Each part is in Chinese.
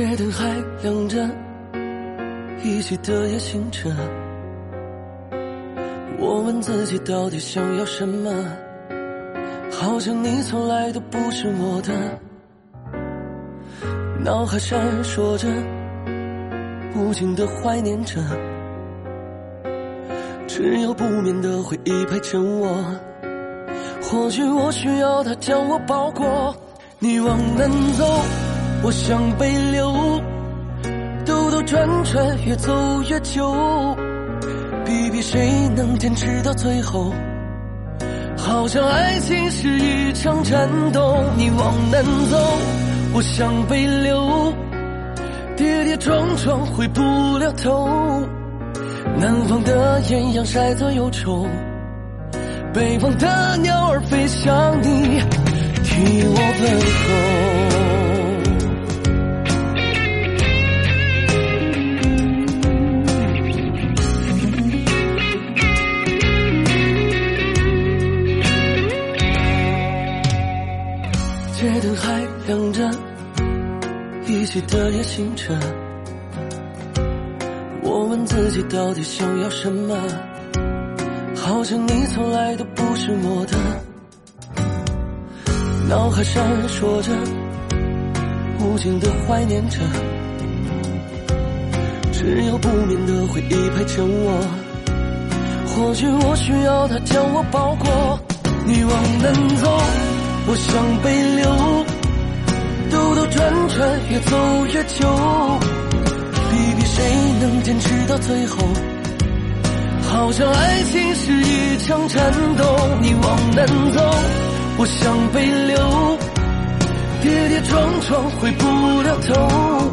街灯还亮着，依稀的夜星辰。我问自己到底想要什么，好像你从来都不是我的。脑海闪烁着，无尽的怀念着，只有不眠的回忆陪着我。或许我需要他将我包裹。你往南走，我向北流，兜兜转转，越走越久。比比谁能坚持到最后？好像爱情是一场战斗。你往南走，我向北流，跌跌撞撞回不了头。南方的艳阳晒作忧愁，北方的鸟儿飞向你。替我问候。想着，一起的夜行者。我问自己到底想要什么，好像你从来都不是我的。脑海闪烁着，无尽的怀念着，只有不眠的回忆陪着我。或许我需要他将我包裹。你往南走，我向北流，兜兜转转，越走越久。比比谁能坚持到最后？好像爱情是一场战斗。你往南走。我向北流，跌跌撞撞回不了头。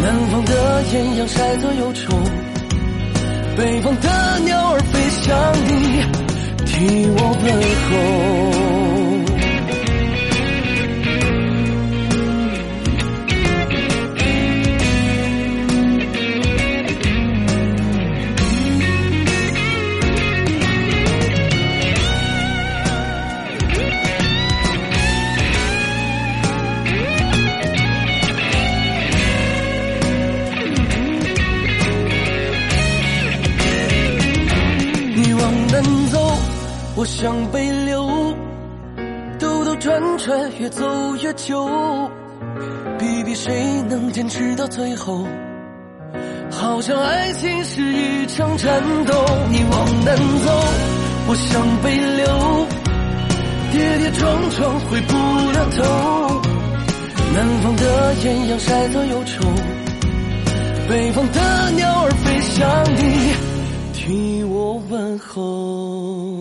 南方的艳阳晒作忧愁，北方的鸟儿飞向你，替我问候。我向北流，兜兜转转，越走越久。比比谁能坚持到最后？好像爱情是一场战斗。你往南走，我向北流，跌跌撞撞回不了头。南方的艳阳晒作忧愁，北方的鸟儿飞向你，替我问候。